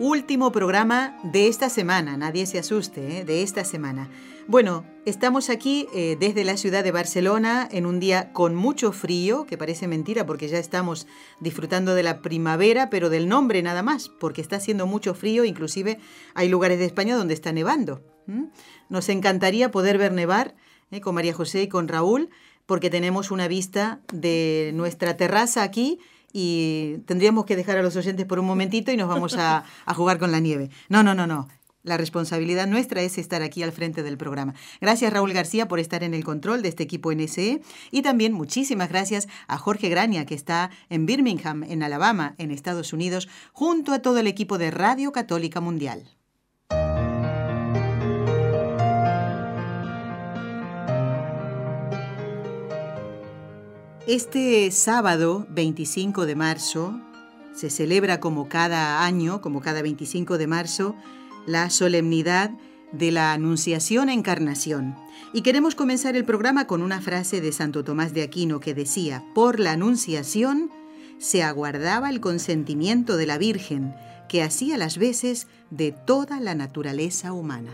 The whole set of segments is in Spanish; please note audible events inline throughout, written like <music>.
Último programa de esta semana, nadie se asuste, ¿eh? de esta semana. Bueno, estamos aquí eh, desde la ciudad de Barcelona en un día con mucho frío, que parece mentira porque ya estamos disfrutando de la primavera, pero del nombre nada más, porque está haciendo mucho frío, inclusive hay lugares de España donde está nevando. Nos encantaría poder ver nevar ¿eh? con María José y con Raúl, porque tenemos una vista de nuestra terraza aquí y tendríamos que dejar a los oyentes por un momentito y nos vamos a, jugar con la nieve. No, no, no, no. La responsabilidad nuestra es estar aquí al frente del programa. Gracias Raúl García por estar en el control de este equipo NSE y también muchísimas gracias a Jorge Graña que está en Birmingham, en Alabama, en Estados Unidos, junto a todo el equipo de Radio Católica Mundial. Este sábado 25 de marzo se celebra como cada año, como cada 25 de marzo, la solemnidad de la Anunciación Encarnación. Y queremos comenzar el programa con una frase de Santo Tomás de Aquino que decía, por la Anunciación se aguardaba el consentimiento de la Virgen, que hacía las veces de toda la naturaleza humana.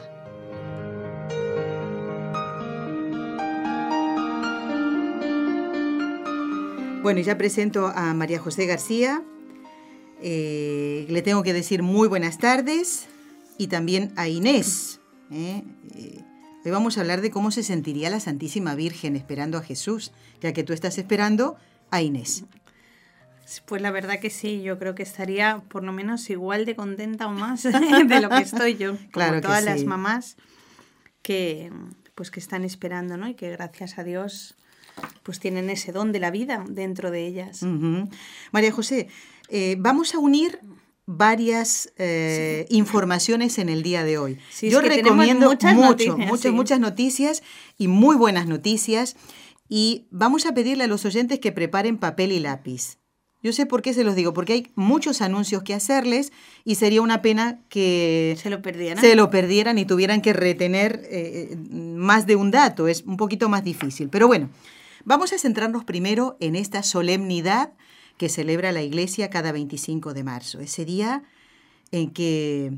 Bueno, ya presento a María José García. Eh, le tengo que decir muy buenas tardes y también a Inés. ¿eh? Eh, hoy vamos a hablar de cómo se sentiría la Santísima Virgen esperando a Jesús, ya que tú estás esperando a Inés. Pues la verdad que sí, yo creo que estaría por lo menos igual de contenta o más <laughs> de lo que estoy yo, como claro todas las mamás que pues que están esperando, ¿no? Y que gracias a Dios pues tienen ese don de la vida dentro de ellas. María José, eh, vamos a unir varias eh, informaciones en el día de hoy. Yo recomiendo muchas mucho, muchas, muchas noticias y muy buenas noticias. Y vamos a pedirle a los oyentes que preparen papel y lápiz. Yo sé por qué se los digo, porque hay muchos anuncios que hacerles y sería una pena que se lo perdieran, se lo perdieran y tuvieran que retener eh, más de un dato. Es un poquito más difícil. Pero bueno, Vamos a centrarnos primero en esta solemnidad que celebra la Iglesia cada 25 de marzo, ese día en que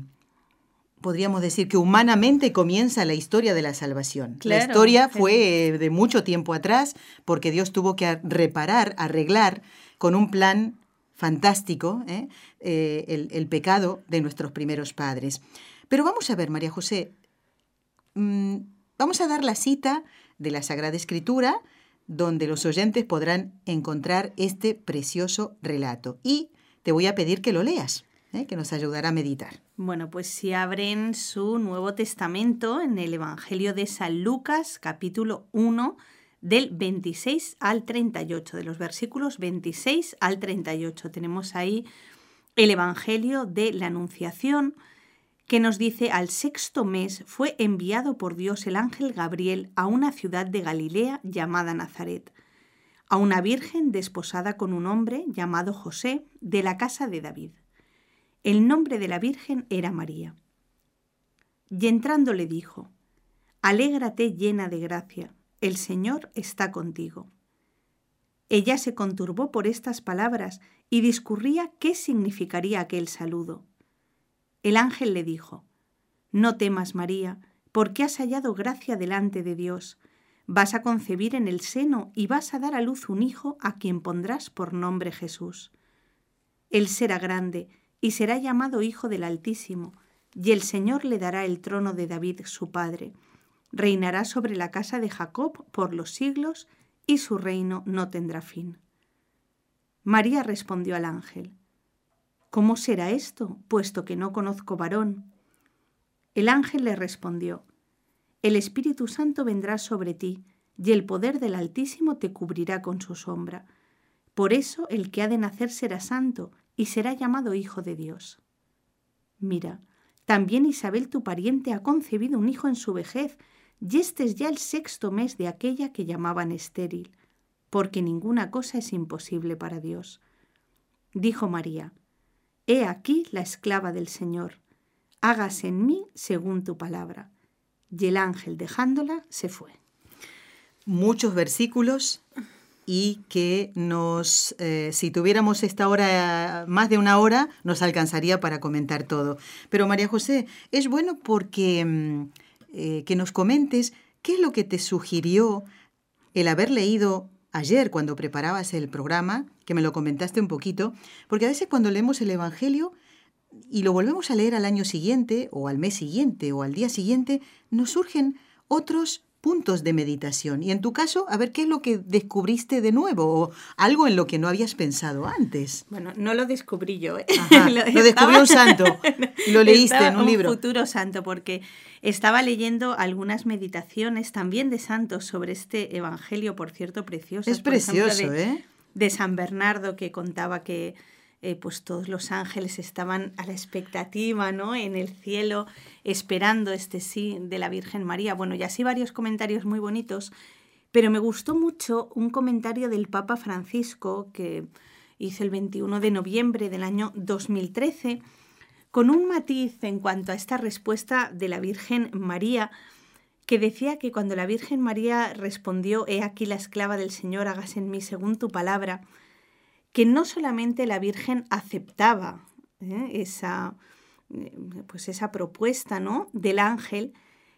podríamos decir que humanamente comienza la historia de la salvación. la historia fue de mucho tiempo atrás porque Dios tuvo que reparar, arreglar con un plan fantástico ¿eh? Eh, el, el, pecado de nuestros primeros padres. Pero vamos a ver, María José, mm, vamos a dar la cita de la Sagrada Escritura donde los oyentes podrán encontrar este precioso relato. Y te voy a pedir que lo leas, ¿eh? que nos ayudará a meditar. Bueno, pues si abren su Nuevo Testamento en el Evangelio de San Lucas, capítulo 1, del 26 al 38, de los versículos 26 al 38. Tenemos ahí el Evangelio de la Anunciación, que nos dice al sexto mes fue enviado por Dios el ángel Gabriel a una ciudad de Galilea llamada Nazaret, a una virgen desposada con un hombre llamado José de la casa de David. El nombre de la virgen era María. Y entrando le dijo, Alégrate llena de gracia, el Señor está contigo. Ella se conturbó por estas palabras y discurría qué significaría aquel saludo. El ángel le dijo, No temas, María, porque has hallado gracia delante de Dios. Vas a concebir en el seno y vas a dar a luz un hijo a quien pondrás por nombre Jesús. Él será grande y será llamado Hijo del Altísimo, y el Señor le dará el trono de David su padre. Reinará sobre la casa de Jacob por los siglos, y su reino no tendrá fin. María respondió al ángel, ¿Cómo será esto, puesto que no conozco varón? El ángel le respondió, El Espíritu Santo vendrá sobre ti, y el poder del Altísimo te cubrirá con su sombra. Por eso el que ha de nacer será santo, y será llamado Hijo de Dios. Mira, También Isabel, tu pariente, ha concebido un hijo en su vejez, y este es ya el sexto mes de aquella que llamaban estéril, porque ninguna cosa es imposible para Dios. Dijo María, He aquí la esclava del Señor, hágase en mí según tu palabra. Y el ángel dejándola se fue. Muchos versículos y que nos, eh, si tuviéramos esta hora, más de una hora, nos alcanzaría para comentar todo. Pero María José, es bueno porque mm, eh, que nos comentes qué es lo que te sugirió el haber leído ayer cuando preparabas el programa, que me lo comentaste un poquito, porque a veces cuando leemos el Evangelio y lo volvemos a leer al año siguiente o al mes siguiente o al día siguiente, nos surgen otros puntos de meditación. Y en tu caso, a ver qué es lo que descubriste de nuevo o algo en lo que no habías pensado antes. Bueno, no lo descubrí yo. ¿eh? <laughs> lo, descubrió un santo <laughs> lo leíste en un, libro. Un futuro santo, porque estaba leyendo algunas meditaciones también de santos sobre este evangelio, por cierto, precioso. Es precioso, ¿eh? De San Bernardo que contaba que eh, pues todos los ángeles estaban a la expectativa, ¿no? En el cielo, esperando este sí de la Virgen María. Bueno, y así varios comentarios muy bonitos, pero me gustó mucho un comentario del Papa Francisco que hizo el 21 de noviembre del año 2013, con un matiz en cuanto a esta respuesta de la Virgen María, que decía que cuando la Virgen María respondió, He aquí la esclava del Señor, hagas en mí según tu palabra, que no solamente la Virgen aceptaba ¿eh? esa, eh, pues esa propuesta ¿no? del ángel,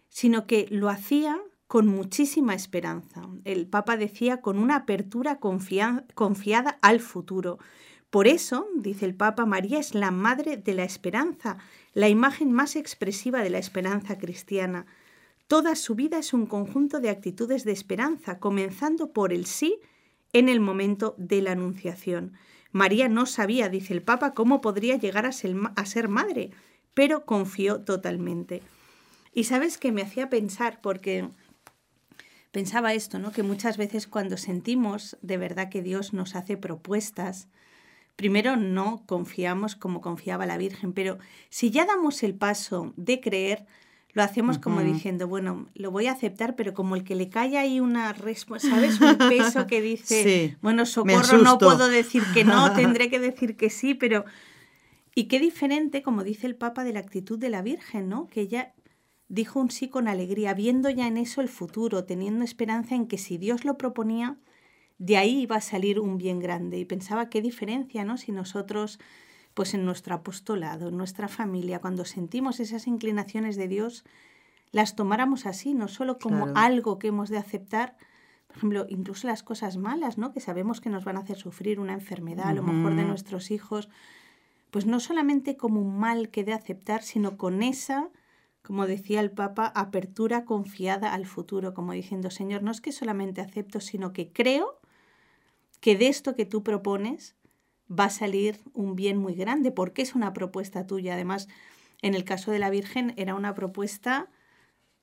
sino que lo hacía con muchísima esperanza. El Papa decía con una apertura confiada al futuro. Por eso, dice el Papa, María es la madre de la esperanza, la imagen más expresiva de la esperanza cristiana. Toda su vida es un conjunto de actitudes de esperanza, comenzando por el sí en el momento de la Anunciación. María no sabía, dice el Papa, cómo podría llegar a ser, madre, pero confió totalmente. Y sabes que me hacía pensar, porque pensaba esto, ¿no? Que muchas veces cuando sentimos de verdad que Dios nos hace propuestas, primero no confiamos como confiaba la Virgen, pero si ya damos el paso de creer, lo hacemos como diciendo, bueno, lo voy a aceptar, pero como el que le cae ahí una ¿sabes? Un peso que dice, bueno, socorro, no puedo decir que no, <laughs> tendré que decir que sí, pero... Y qué diferente, como dice el Papa, de la actitud de la Virgen, ¿no? Que ella dijo un sí con alegría, viendo ya en eso el futuro, teniendo esperanza en que si Dios lo proponía, de ahí iba a salir un bien grande. Y pensaba qué diferencia, ¿no? Si nosotros pues en nuestro apostolado, en nuestra familia, cuando sentimos esas inclinaciones de Dios, las tomáramos así, no solo como algo que hemos de aceptar, por ejemplo, incluso las cosas malas, ¿no? Que sabemos que nos van a hacer sufrir una enfermedad, a lo mejor de nuestros hijos, pues no solamente como un mal que de aceptar, sino con esa, como decía el Papa, apertura confiada al futuro, como diciendo, Señor, no es que solamente acepto, sino que creo que de esto que tú propones va a salir un bien muy grande, porque es una propuesta tuya. Además, en el caso de la Virgen era una propuesta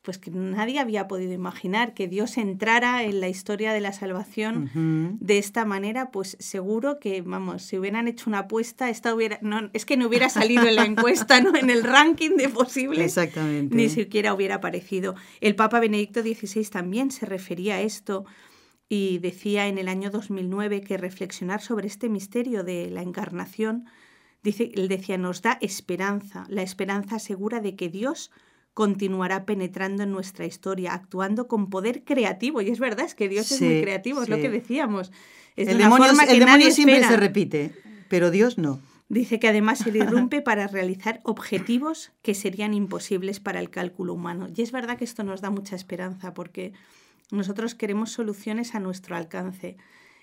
pues que nadie había podido imaginar que Dios entrara en la historia de la salvación de esta manera, pues seguro que, vamos, si hubieran hecho una apuesta, esta hubiera, no, es que no hubiera salido en la encuesta, ¿no? En el ranking de posibles. Exactamente. Ni siquiera hubiera aparecido. El Papa Benedicto XVI también se refería a esto y decía en el año 2009 que reflexionar sobre este misterio de la encarnación, dice, él decía, nos da esperanza, la esperanza segura de que Dios continuará penetrando en nuestra historia, actuando con poder creativo. Y es verdad, es que Dios es muy creativo, es lo que decíamos. el demonio, siempre se repite, pero Dios no. Dice que además se <laughs> irrumpe para realizar objetivos que serían imposibles para el cálculo humano. Y es verdad que esto nos da mucha esperanza porque nosotros queremos soluciones a nuestro alcance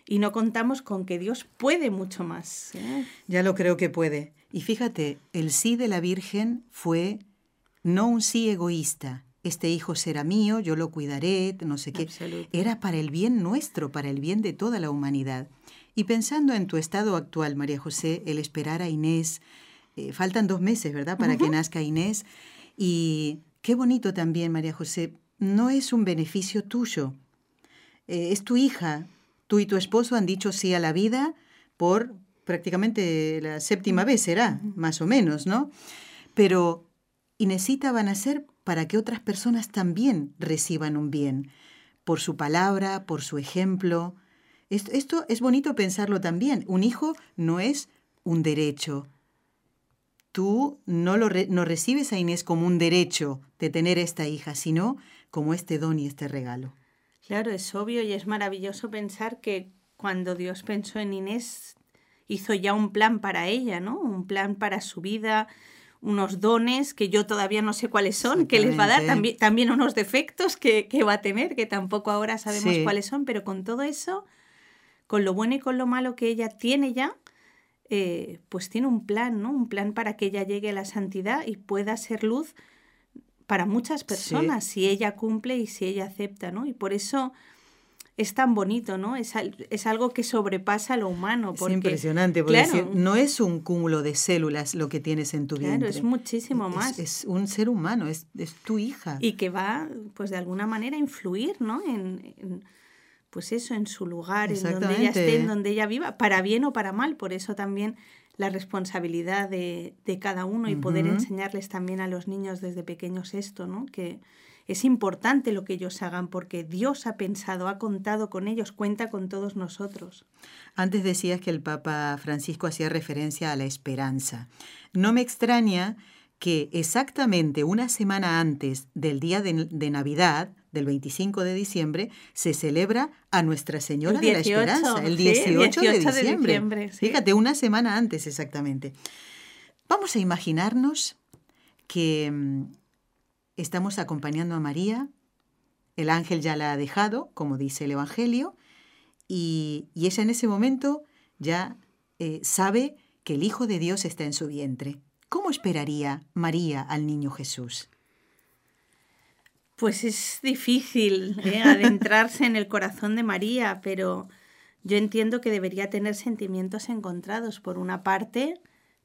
y no contamos con que Dios puede mucho más. ¿eh? Ya lo creo que puede. Y fíjate, el sí de la Virgen fue no un sí egoísta. Este hijo será mío, yo lo cuidaré, no sé qué. Era para el bien nuestro, para el bien de toda la humanidad. Y pensando en tu estado actual, María José, el esperar a Inés, eh, faltan dos meses, ¿verdad?, para que nazca Inés. Y qué bonito también, María José, no es un beneficio tuyo. Eh, es tu hija. Tú y tu esposo han dicho sí a la vida por prácticamente la séptima vez será, más o menos, ¿no? Pero y necesita nacer para que otras personas también reciban un bien, por su palabra, por su ejemplo. Esto, es bonito pensarlo también. Un hijo no es un derecho. Tú no, lo no recibes a Inés como un derecho de tener esta hija, sino como este don y este regalo. Claro, es obvio y es maravilloso pensar que cuando Dios pensó en Inés, hizo ya un plan para ella, ¿no? Un plan para su vida, unos dones que yo todavía no sé cuáles son, que les va a dar, también, también unos defectos que, que, va a tener, que tampoco ahora sabemos cuáles son, pero con todo eso, con lo bueno y con lo malo que ella tiene ya, eh, pues tiene un plan, ¿no? Un plan para que ella llegue a la santidad y pueda ser luz para muchas personas, si ella cumple y si ella acepta, ¿no? Y por eso es tan bonito, ¿no? Es, es algo que sobrepasa lo humano. es impresionante, porque no es un cúmulo de células lo que tienes en tu vida. Claro, es muchísimo más. Es, un ser humano, es, tu hija. Y que va, pues de alguna manera, a influir, ¿no? En, pues eso, en su lugar, en donde ella esté, en donde ella viva, para bien o para mal. Por eso también la responsabilidad de, de cada uno y poder enseñarles también a los niños desde pequeños esto, ¿no? Que, es importante lo que ellos hagan porque Dios ha pensado, ha contado con ellos, cuenta con todos nosotros. Antes decías que el Papa Francisco hacía referencia a la esperanza. No me extraña que exactamente una semana antes del día de, Navidad, del 25 de diciembre, se celebra a Nuestra Señora de la Esperanza, el 18, de diciembre. Fíjate, una semana antes exactamente. Vamos a imaginarnos que mm, estamos acompañando a María, el ángel ya la ha dejado, como dice el Evangelio, y, ella en ese momento ya eh, sabe que el Hijo de Dios está en su vientre. ¿Cómo esperaría María al niño Jesús? Pues es difícil ¿eh? adentrarse en el corazón de María, pero yo entiendo que debería tener sentimientos encontrados. Por una parte,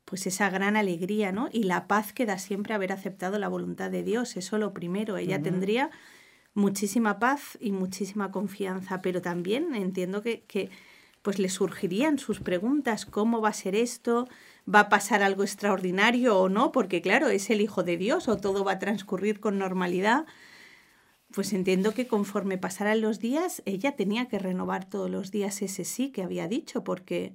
pues esa gran alegría, ¿no? Y la paz que da siempre haber aceptado la voluntad de Dios, eso lo primero, ella tendría muchísima paz y muchísima confianza, pero también entiendo que, que pues le surgirían sus preguntas, ¿cómo va a ser esto? ¿Va a pasar algo extraordinario o no? Porque claro, es el Hijo de Dios o todo va a transcurrir con normalidad. Pues entiendo que conforme pasaran los días, ella tenía que renovar todos los días ese sí que había dicho, porque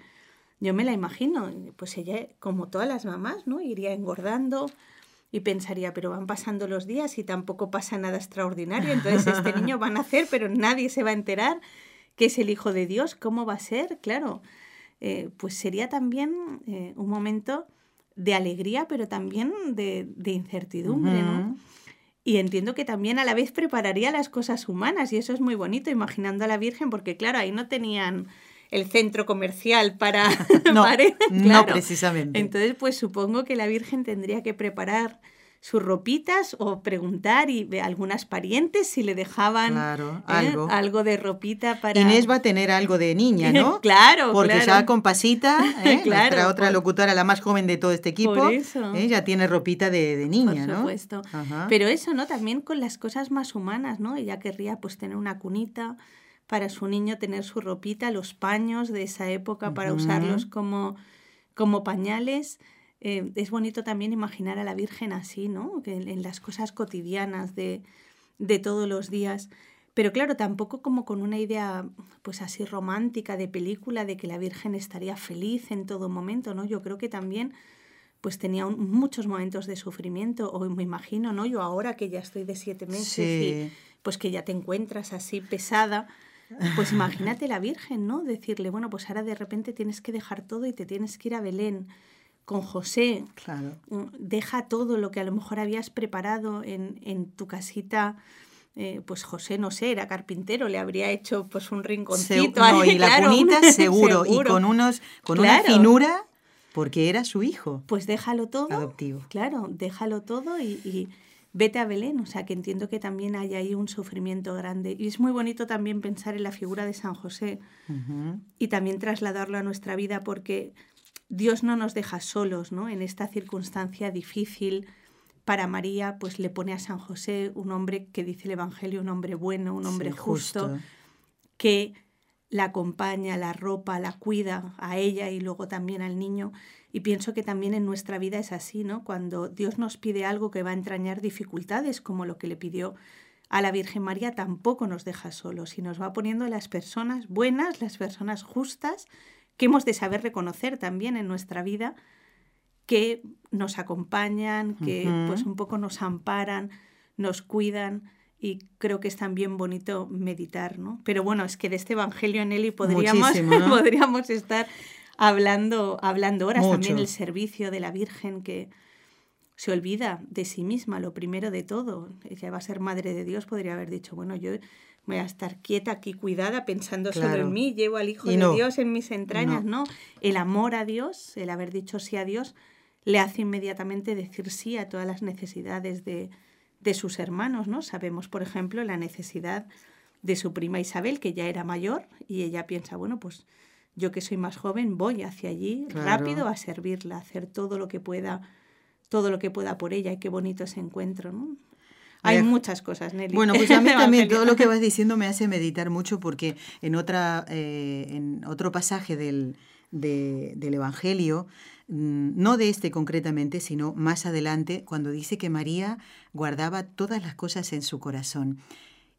yo me la imagino, pues ella, como todas las mamás, ¿no? Iría engordando y pensaría, pero van pasando los días y tampoco pasa nada extraordinario, entonces este niño va a nacer, pero nadie se va a enterar que es el Hijo de Dios, ¿cómo va a ser? Claro, eh, pues sería también eh, un momento de alegría, pero también de, incertidumbre, ¿no? Y entiendo que también a la vez prepararía las cosas humanas, y eso es muy bonito, imaginando a la Virgen, porque claro, ahí no tenían el centro comercial para... <laughs> No, <laughs> no precisamente. Entonces, pues supongo que la Virgen tendría que preparar sus ropitas o preguntar y algunas parientes si le dejaban ¿eh? algo. algo de ropita para... Inés va a tener algo de niña, ¿no? <laughs> claro, Porque ya con Pasita, <laughs> ¿eh? nuestra otra locutora, la más joven de todo este equipo, ¿eh? ya tiene ropita de, niña, ¿no? Por supuesto. Pero eso, ¿no? También con las cosas más humanas, ¿no? Ella querría pues tener una cunita, para su niño tener su ropita, los paños de esa época para usarlos como, como pañales. Eh, es bonito también imaginar a la Virgen así, ¿no? Que en, las cosas cotidianas de, de todos los días. Pero claro, tampoco como con una idea pues así romántica de película de que la Virgen estaría feliz en todo momento, ¿no? Yo creo que también pues tenía muchos momentos de sufrimiento, o me imagino, ¿no? Yo ahora que ya estoy de siete meses y pues que ya te encuentras así pesada, pues imagínate la Virgen, ¿no? Decirle, bueno, pues ahora de repente tienes que dejar todo y te tienes que ir a Belén con José. Claro. Mm, deja todo lo que a lo mejor habías preparado en, en tu casita. Eh, pues José, no sé, era carpintero, le habría hecho pues un rinconcito. no, y la cunita <laughs> seguro, y con, unos, con una finura, porque era su hijo. Pues déjalo todo. Adoptivo. Claro, déjalo todo y vete a Belén, o sea que entiendo que también hay ahí un sufrimiento grande. Y es muy bonito también pensar en la figura de San José y también trasladarlo a nuestra vida porque Dios no nos deja solos, ¿no? En esta circunstancia difícil para María, pues le pone a San José un hombre que dice el Evangelio, un hombre bueno, un hombre justo, que la acompaña, la ropa, la cuida a ella y luego también al niño. Y pienso que también en nuestra vida es así, ¿no? Cuando Dios nos pide algo que va a entrañar dificultades, como lo que le pidió a la Virgen María, tampoco nos deja solos y nos va poniendo las personas buenas, las personas justas, que hemos de saber reconocer también en nuestra vida, que nos acompañan, que pues un poco nos amparan, nos cuidan y creo que es también bonito meditar, ¿no? Pero bueno, es que de este Evangelio en Eli podríamos, <laughs> podríamos estar hablando, hablando horas. También el servicio de la Virgen que se olvida de sí misma, lo primero de todo. Ella va a ser madre de Dios, podría haber dicho, bueno, yo voy a estar quieta aquí, cuidada, pensando sobre mí, llevo al Hijo de Dios en mis entrañas, no. El amor a Dios, el haber dicho sí a Dios, le hace inmediatamente decir sí a todas las necesidades de, de sus hermanos, ¿no? Sabemos, por ejemplo, la necesidad de su prima Isabel, que ya era mayor, y ella piensa, bueno, pues yo que soy más joven voy hacia allí rápido a servirla, a hacer todo lo que pueda, todo lo que pueda por ella, y qué bonito ese encuentro, ¿no? Hay muchas cosas, Nelly. Bueno, pues <laughs> a mí también todo lo que vas diciendo me hace meditar mucho porque en, otra, eh, en otro pasaje del, del Evangelio Mm, no de este concretamente, sino más adelante, cuando dice que María guardaba todas las cosas en su corazón.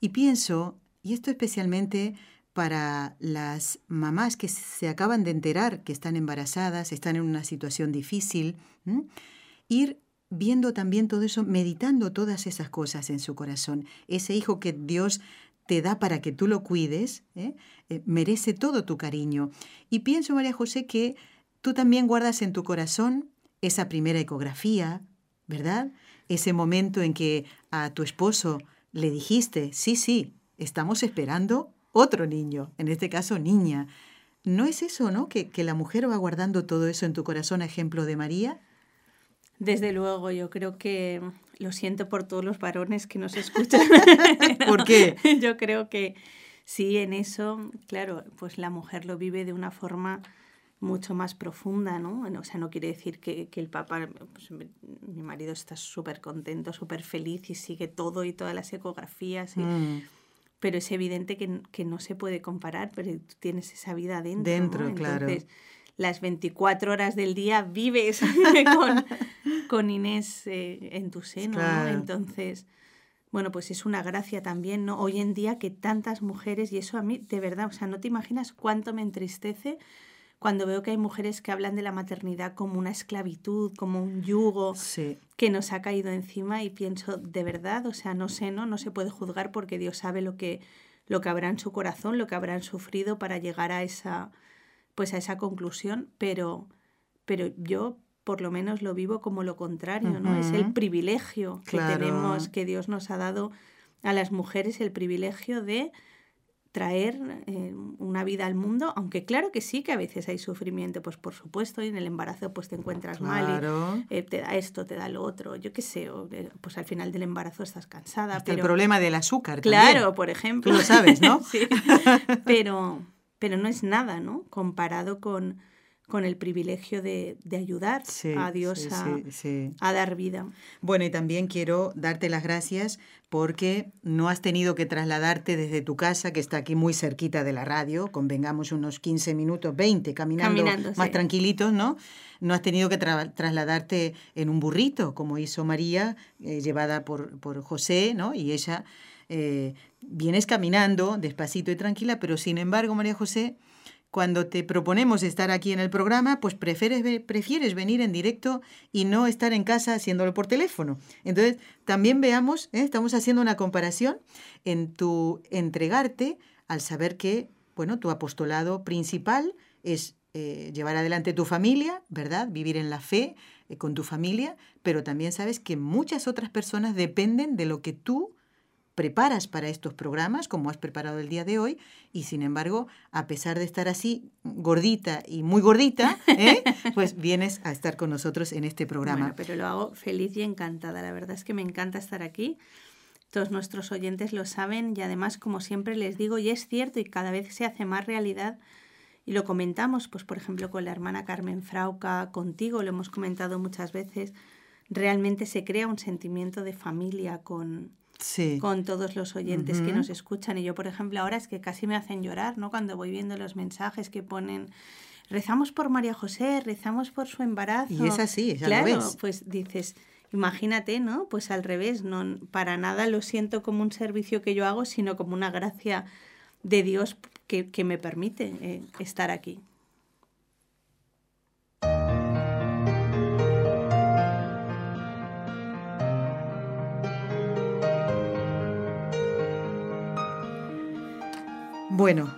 Y pienso, y esto especialmente para las mamás que se acaban de enterar que están embarazadas, están en una situación difícil, ir viendo también todo eso, meditando todas esas cosas en su corazón. Ese hijo que Dios te da para que tú lo cuides, ¿eh? Eh, merece todo tu cariño. Y pienso, María José, que Tú también guardas en tu corazón esa primera ecografía, ¿verdad? Ese momento en que a tu esposo le dijiste, sí, sí, estamos esperando otro niño, en este caso niña. ¿No es eso, no? Que, que la mujer va guardando todo eso en tu corazón, ejemplo de María. Desde luego, yo creo que lo siento por todos los varones que nos escuchan. <laughs> ¿Por qué? <laughs> Yo creo que sí, en eso, claro, pues la mujer lo vive de una forma mucho más profunda, ¿no? O sea, no quiere decir que, que el papá, pues, mi marido está súper contento, súper feliz y sigue todo y todas las ecografías. Mm. Pero es evidente que, que, no se puede comparar, pero tú tienes esa vida dentro. Dentro, claro. Entonces, las 24 horas del día vives <laughs> con, con Inés eh, en tu seno, ¿no? Entonces, bueno, pues es una gracia también, ¿no? Hoy en día que tantas mujeres, y eso a mí, de verdad, o sea, no te imaginas cuánto me entristece cuando veo que hay mujeres que hablan de la maternidad como una esclavitud, como un yugo que nos ha caído encima y pienso, de verdad, o sea, no sé, ¿no? No se puede juzgar porque Dios sabe lo que, lo que habrá en su corazón, lo que habrán sufrido para llegar a esa, pues a esa conclusión, pero, pero yo por lo menos lo vivo como lo contrario, ¿no? Es el privilegio que tenemos, que Dios nos ha dado a las mujeres, el privilegio de traer eh, una vida al mundo, aunque claro que sí que a veces hay sufrimiento, pues por supuesto, y en el embarazo pues te encuentras mal y eh, te da esto, te da lo otro, yo qué sé, eh, pues al final del embarazo estás cansada. pero... El problema del azúcar. Claro, por ejemplo. Tú lo sabes, ¿no? <laughs> sí, pero, pero no es nada, ¿no? Comparado con, con el privilegio de, ayudar a Dios a, dar vida. Bueno, y también quiero darte las gracias porque no has tenido que trasladarte desde tu casa, que está aquí muy cerquita de la radio, convengamos unos 15 minutos, 20, caminando, más tranquilitos, ¿no? No has tenido que trasladarte en un burrito, como hizo María, eh, llevada por, por José, ¿no? Y ella, eh, vienes caminando despacito y tranquila, pero sin embargo, María José, cuando te proponemos estar aquí en el programa, pues prefieres, prefieres venir en directo y no estar en casa haciéndolo por teléfono. Entonces, también veamos, ¿eh? estamos haciendo una comparación en tu entregarte al saber que, bueno, tu apostolado principal es eh, llevar adelante tu familia, ¿verdad? Vivir en la fe con tu familia, pero también sabes que muchas otras personas dependen de lo que tú preparas para estos programas, como has preparado el día de hoy, y sin embargo, a pesar de estar así gordita y muy gordita, <laughs> ¿eh? pues vienes a estar con nosotros en este programa. pero lo hago feliz y encantada. La verdad es que me encanta estar aquí. Todos nuestros oyentes lo saben y además, como siempre les digo, y es cierto y cada vez se hace más realidad, y lo comentamos, pues por ejemplo, con la hermana Carmen Frauca, contigo, lo hemos comentado muchas veces, realmente se crea un sentimiento de familia con, con todos los oyentes que nos escuchan. Y yo, por ejemplo, ahora es que casi me hacen llorar, ¿no? Cuando voy viendo los mensajes que ponen rezamos por María José, rezamos por su embarazo. Y es así, ya claro, pues dices, imagínate, ¿no? Pues al revés, no para nada lo siento como un servicio que yo hago, sino como una gracia de Dios que, me permite eh, estar aquí. Bueno,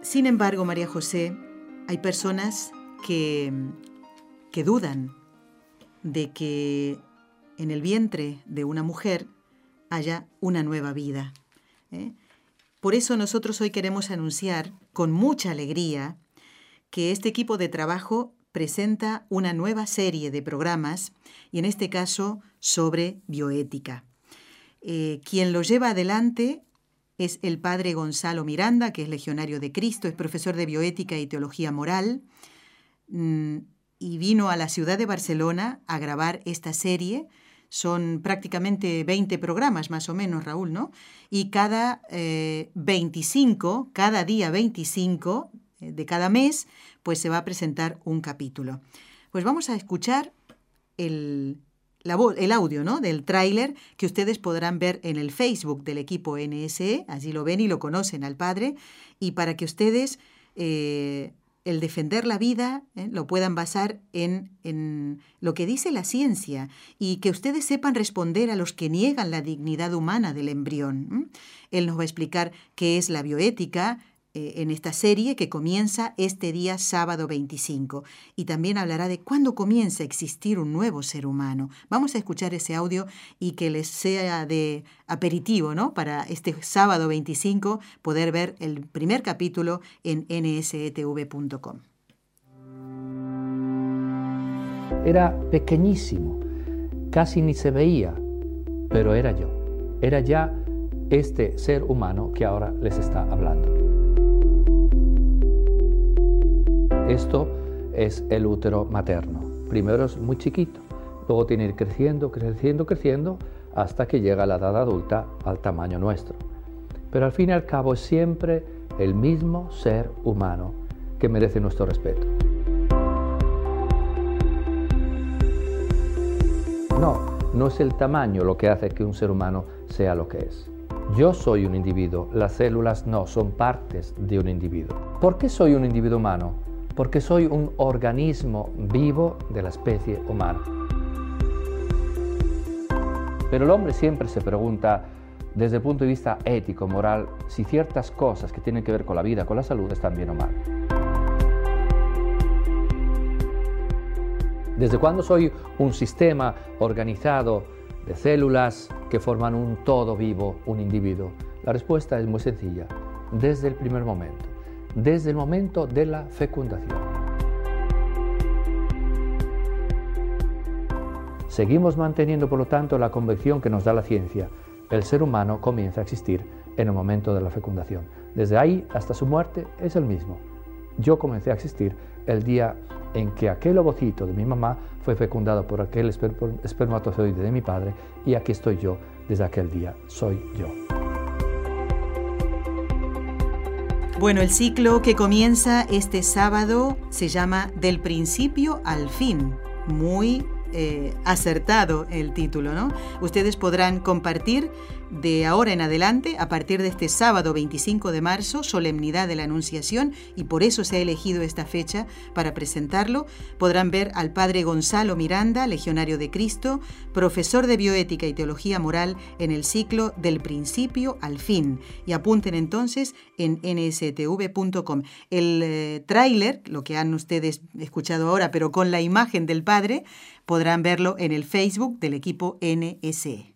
sin embargo, María José, hay personas que, que dudan de que en el vientre de una mujer haya una nueva vida. ¿eh? Por eso nosotros hoy queremos anunciar con mucha alegría que este equipo de trabajo presenta una nueva serie de programas y en este caso sobre bioética. Eh, quien lo lleva adelante es el padre Gonzalo Miranda, que es legionario de Cristo, es profesor de bioética y teología moral, mm, y vino a la ciudad de Barcelona a grabar esta serie. Son prácticamente 20 programas más o menos, Raúl, ¿no? Y cada 25, eh, cada día 25 eh, de cada mes, pues se va a presentar un capítulo. Pues vamos a escuchar el, el audio ¿no? del tráiler que ustedes podrán ver en el Facebook del equipo NSE, allí lo ven y lo conocen al padre, y para que ustedes eh, el defender la vida ¿eh? lo puedan basar en, en, lo que dice la ciencia y que ustedes sepan responder a los que niegan la dignidad humana del embrión. Él nos va a explicar qué es la bioética, en esta serie que comienza este día sábado 25 y también hablará de cuándo comienza a existir un nuevo ser humano. Vamos a escuchar ese audio y que les sea de aperitivo, ¿no? Para este sábado 25 poder ver el primer capítulo en nsetv.com. Era pequeñísimo, casi ni se veía, pero era yo. Era ya este ser humano que ahora les está hablando. Esto es el útero materno. Primero es muy chiquito, luego tiene que ir creciendo, creciendo, creciendo, hasta que llega la edad adulta al tamaño nuestro. Pero al fin y al cabo es siempre el mismo ser humano que merece nuestro respeto. No, no es el tamaño lo que hace que un ser humano sea lo que es. Yo soy un individuo, las células no, son partes de un individuo. ¿Por qué soy un individuo humano? Porque soy un organismo vivo de la especie humana. Pero el hombre siempre se pregunta, desde el punto de vista ético, moral, si ciertas cosas que tienen que ver con la vida, con la salud, están bien o mal. ¿Desde cuándo soy un sistema organizado de células que forman un todo vivo, un individuo? La respuesta es muy sencilla, desde el primer momento desde el momento de la fecundación. Seguimos manteniendo, por lo tanto, la convicción que nos da la ciencia. El ser humano comienza a existir en el momento de la fecundación. Desde ahí hasta su muerte es el mismo. Yo comencé a existir el día en que aquel ovocito de mi mamá fue fecundado por aquel espermatozoide de mi padre y aquí estoy yo desde aquel día. Soy yo. Bueno, el ciclo que comienza este sábado se llama Del principio al fin. Muy eh, acertado el título, ¿no? Ustedes podrán compartir de ahora en adelante, a partir de este sábado 25 de marzo, solemnidad de la Anunciación, y por eso se ha elegido esta fecha para presentarlo, podrán ver al padre Gonzalo Miranda, legionario de Cristo, profesor de bioética y teología moral en el ciclo del principio al fin. Y apunten entonces en nstv.com. El eh, tráiler, lo que han ustedes escuchado ahora, pero con la imagen del padre, podrán verlo en el Facebook del equipo NSE.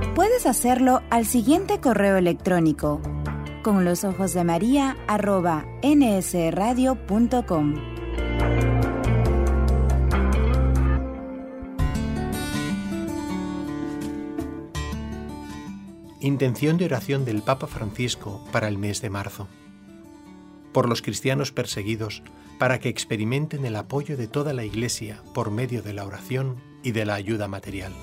Puedes hacerlo al siguiente correo electrónico con los ojos de María arroba nsradio.com. Intención de oración del Papa Francisco para el mes de marzo. Por los cristianos perseguidos, para que experimenten el apoyo de toda la Iglesia por medio de la oración y de la ayuda material.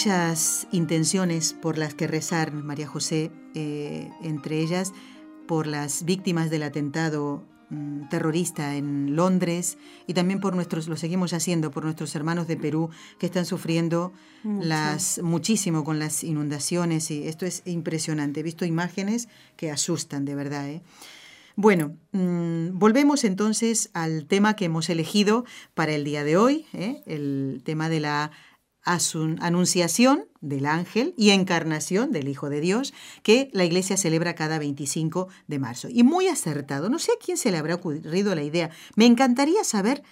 Muchas intenciones por las que rezar, María José, eh, entre ellas por las víctimas del atentado mm, terrorista en Londres y también por nuestros, lo seguimos haciendo, por nuestros hermanos de Perú que están sufriendo las, muchísimo con las inundaciones y esto es impresionante. He visto imágenes que asustan de verdad. ¿eh? Bueno, mm, volvemos entonces al tema que hemos elegido para el día de hoy, ¿eh? el tema de la anunciación del ángel y encarnación del Hijo de Dios que la iglesia celebra cada 25 de marzo. Y muy acertado, no sé a quién se le habrá ocurrido la idea, me encantaría saber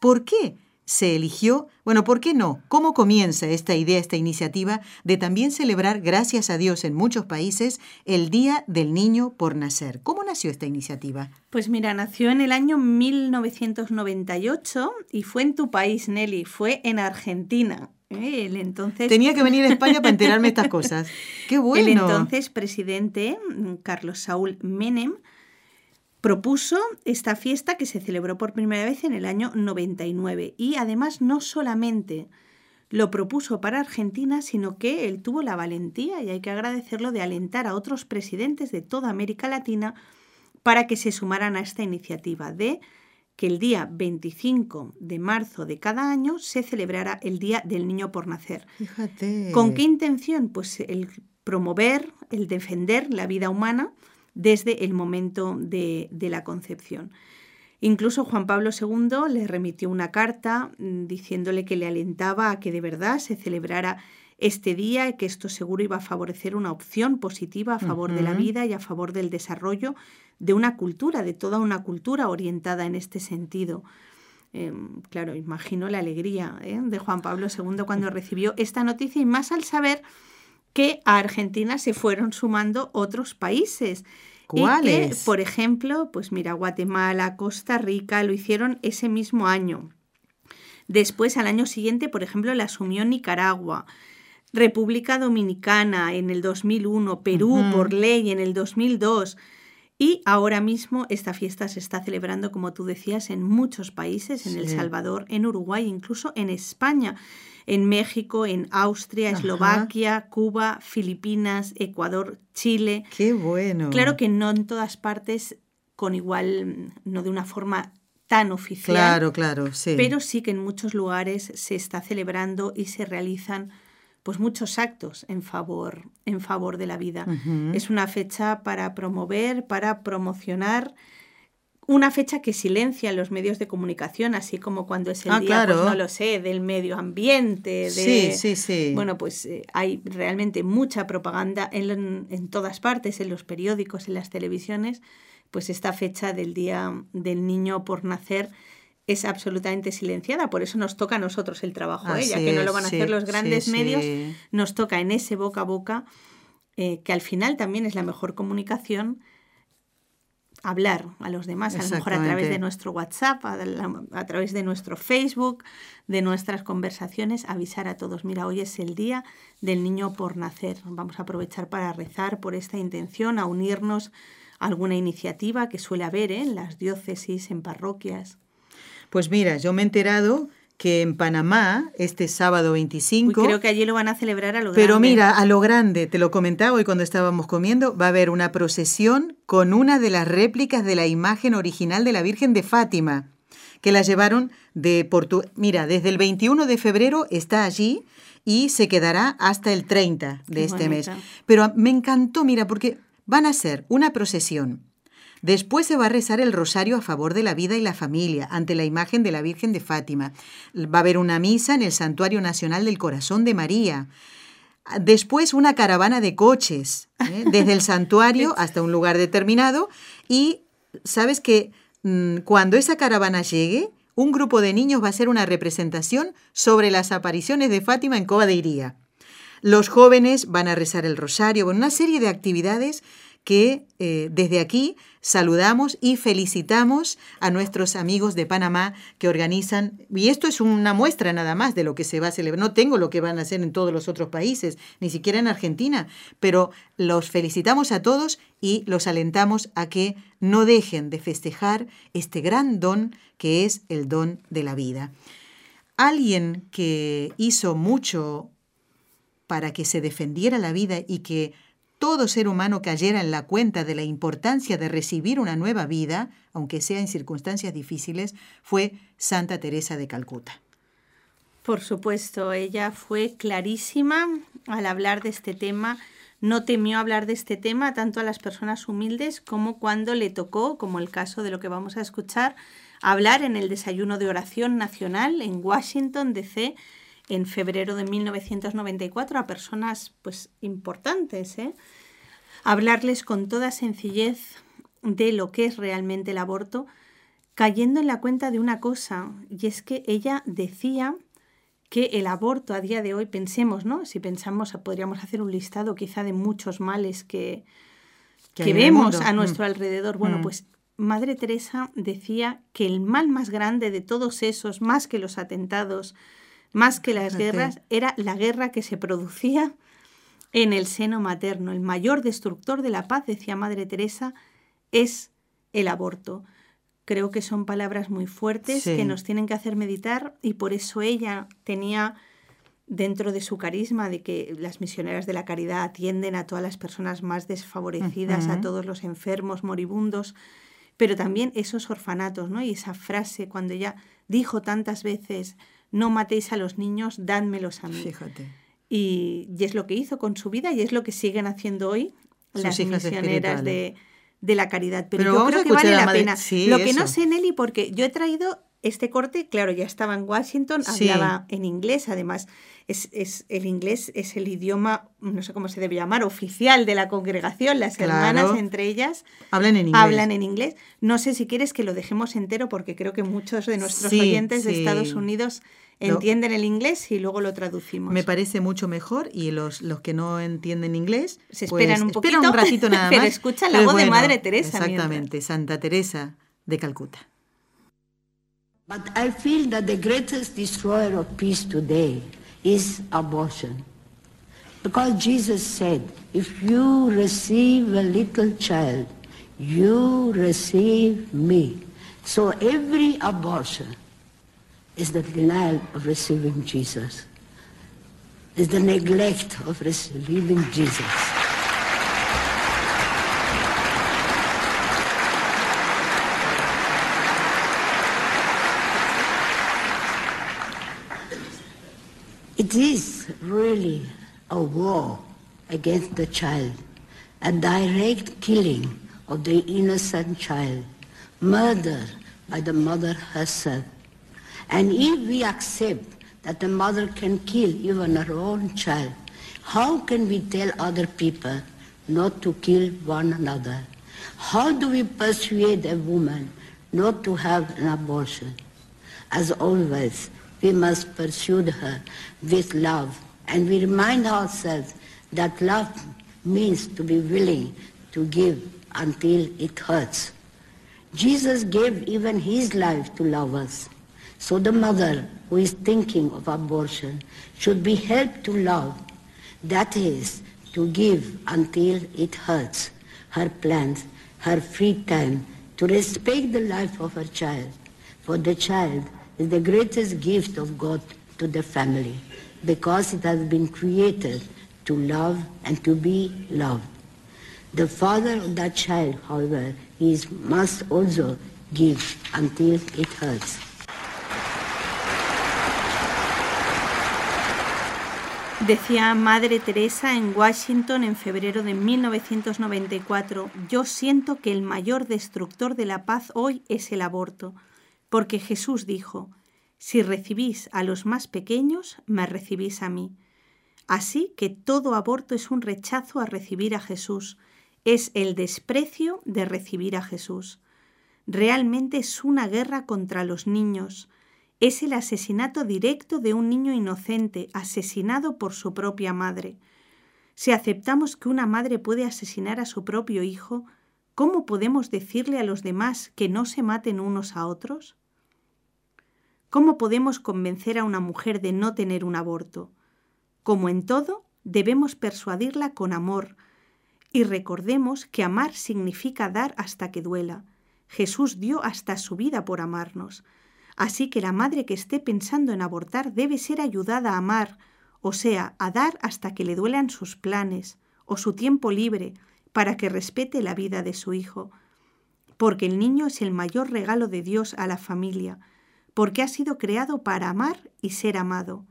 por qué se eligió, bueno, ¿por qué no? ¿Cómo comienza esta idea, esta iniciativa de también celebrar, gracias a Dios en muchos países, el Día del Niño por Nacer? ¿Cómo nació esta iniciativa? Pues mira, nació en el año 1998 y fue en tu país, Nelly, fue en Argentina. El entonces... Tenía que venir a España para enterarme estas cosas. <laughs> ¡Qué bueno! El entonces presidente, Carlos Saúl Menem, propuso esta fiesta que se celebró por primera vez en el año 99 y además no solamente lo propuso para Argentina, sino que él tuvo la valentía, y hay que agradecerlo, de alentar a otros presidentes de toda América Latina para que se sumaran a esta iniciativa de que el día 25 de marzo de cada año se celebrara el Día del Niño por Nacer. Fíjate. ¿Con qué intención? Pues el promover, el defender la vida humana desde el momento de, de la concepción. Incluso Juan Pablo II le remitió una carta mm, diciéndole que le alentaba a que de verdad se celebrara este día y que esto seguro iba a favorecer una opción positiva a favor de la vida y a favor del desarrollo de una cultura, de toda una cultura orientada en este sentido. Em, claro, imagino la alegría ¿eh? de Juan Pablo II cuando recibió esta noticia y más al saber que a Argentina se fueron sumando otros países. ¿Cuáles? por ejemplo, pues mira, Guatemala, Costa Rica lo hicieron ese mismo año. Después, al año siguiente, por ejemplo, la asumió Nicaragua. República Dominicana en el 2001, Perú por ley en el 2002. Y ahora mismo esta fiesta se está celebrando, como tú decías, en muchos países, en El Salvador, en Uruguay, incluso en España, en México, en Austria, Eslovaquia, Cuba, Filipinas, Ecuador, Chile. Qué bueno. Claro que no en todas partes con igual, no de una forma tan oficial. Claro, claro, sí. Pero sí que en muchos lugares se está celebrando y se realizan pues muchos actos en favor, en favor de la vida. Es una fecha para promover, para promocionar, una fecha que silencia los medios de comunicación, así como cuando es el Ah, día, pues no lo sé, del medio ambiente, de, Sí, sí, sí. bueno, pues eh, hay realmente mucha propaganda en, en todas partes, en los periódicos, en las televisiones, pues esta fecha del Día del Niño por Nacer es absolutamente silenciada, por eso nos toca a nosotros el trabajo, ¿eh? ya que no lo van a sí, hacer los grandes sí. medios, nos toca en ese boca a boca, eh, que al final también es la mejor comunicación, hablar a los demás, a lo mejor a través de nuestro WhatsApp, a, la- a través de nuestro Facebook, de nuestras conversaciones, avisar a todos, mira, hoy es el día del niño por nacer. Vamos a aprovechar para rezar por esta intención, a unirnos a alguna iniciativa que suele haber ¿eh? en las diócesis, en parroquias. Pues mira, yo me he enterado que en Panamá, este sábado Uy, 25, creo que allí lo van a celebrar a lo pero grande. mira, a lo grande, te lo comentaba hoy cuando estábamos comiendo, va a haber una procesión con una de las réplicas de la imagen original de la Virgen de Fátima, que la llevaron de Portugal. Mira, desde el 21 de febrero está allí y se quedará hasta el 30 de Qué este mes. Pero me encantó, mira, porque van a hacer una procesión Después se va a rezar el rosario a favor de la vida y la familia, ante la imagen de la Virgen de Fátima. Va a haber una misa en el Santuario Nacional del Corazón de María. Después una caravana de coches, ¿eh? desde el santuario <laughs> hasta un lugar determinado. Y sabes que mm, cuando esa caravana llegue, un grupo de niños va a hacer una representación sobre las apariciones de Fátima en Cova de Iría. Los jóvenes van a rezar el rosario, bueno, una serie de actividades que eh, desde aquí saludamos y felicitamos a nuestros amigos de Panamá que organizan, y esto es una muestra nada más de lo que se va a celebrar, no tengo lo que van a hacer en todos los otros países, ni siquiera en Argentina, pero los felicitamos a todos y los alentamos a que no dejen de festejar este gran don que es el don de la vida. Alguien que hizo mucho para que se defendiera la vida y que todo ser humano cayera en la cuenta de la importancia de recibir una nueva vida, aunque sea en circunstancias difíciles, fue Santa Teresa de Calcuta. Por supuesto, ella fue clarísima al hablar de este tema. No temió hablar de este tema tanto a las personas humildes como cuando le tocó, como el caso de lo que vamos a escuchar, hablar en el desayuno de oración nacional en Washington, D.C., en febrero de 1994 a personas pues importantes, ¿eh? hablarles con toda sencillez de lo que es realmente el aborto, cayendo en la cuenta de una cosa, y es que ella decía que el aborto a día de hoy, pensemos, ¿no? Si pensamos, podríamos hacer un listado quizá de muchos males que, que, vemos a nuestro mm. alrededor. Bueno, mm. pues Madre Teresa decía que el mal más grande de todos esos, más que los atentados, más que las guerras, era la guerra que se producía en el seno materno. El mayor destructor de la paz, decía Madre Teresa, es el aborto. Creo que son palabras muy fuertes que nos tienen que hacer meditar y por eso ella tenía dentro de su carisma de que las misioneras de la caridad atienden a todas las personas más desfavorecidas, a todos los enfermos, moribundos, pero también esos orfanatos, ¿no? Y esa frase cuando ella dijo tantas veces, no matéis a los niños, dádmelos a mí. Fíjate. Y, es lo que hizo con su vida y es lo que siguen haciendo hoy las misioneras de, la caridad. Pero, yo creo que vale la, pena. lo que no sé, Nelly, porque yo he traído este corte, claro, ya estaba en Washington, hablaba en inglés, además es, es, el inglés es el idioma, no sé cómo se debe llamar, oficial de la congregación, las hermanas entre ellas hablan en inglés. Hablan en inglés. No sé si quieres que lo dejemos entero porque creo que muchos de nuestros oyentes de Estados Unidos entienden el inglés y luego lo traducimos. Me parece mucho mejor y los, los que no entienden inglés se esperan un poquito, esperan un ratito nada <laughs> más. pero escuchan la voz de Madre Teresa. Exactamente, Santa Teresa de Calcuta. But I feel that the greatest destroyer of peace today is abortion. Because Jesus said, if you receive a little child, you receive me. So every abortion is the denial of receiving Jesus, is the neglect of receiving Jesus. It is really a war against the child, a direct killing of the innocent child, murder by the mother herself. And if we accept that a mother can kill even her own child, how can we tell other people not to kill one another? How do we persuade a woman not to have an abortion? As always, we must pursue her with love, and we remind ourselves that love means to be willing to give until it hurts. Jesus gave even his life to love us. So the mother who is thinking of abortion should be helped to love, that is, to give until it hurts, her plans, her free time, to respect the life of her child. For the child is the greatest gift of God to the family because it has been created to love and to be loved. The father of that child, however, is, must also give until it hurts. Decía Madre Teresa en Washington en febrero de 1994, yo siento que el mayor destructor de la paz hoy es el aborto, porque Jesús dijo, si recibís a los más pequeños, me recibís a mí. Así que todo aborto es un rechazo a recibir a Jesús, es el desprecio de recibir a Jesús. Realmente es una guerra contra los niños, es el asesinato directo de un niño inocente, asesinado por su propia madre. Si aceptamos que una madre puede asesinar a su propio hijo, ¿cómo podemos decirle a los demás que no se maten unos a otros? ¿Cómo podemos convencer a una mujer de no tener un aborto? Como en todo, debemos persuadirla con amor, y recordemos que amar significa dar hasta que duela. Jesús dio hasta su vida por amarnos. Así que la madre que esté pensando en abortar debe ser ayudada a amar, o sea, a dar hasta que le duelan sus planes o su tiempo libre, para que respete la vida de su hijo. Porque el niño es el mayor regalo de Dios a la familia, porque ha sido creado para amar y ser amado.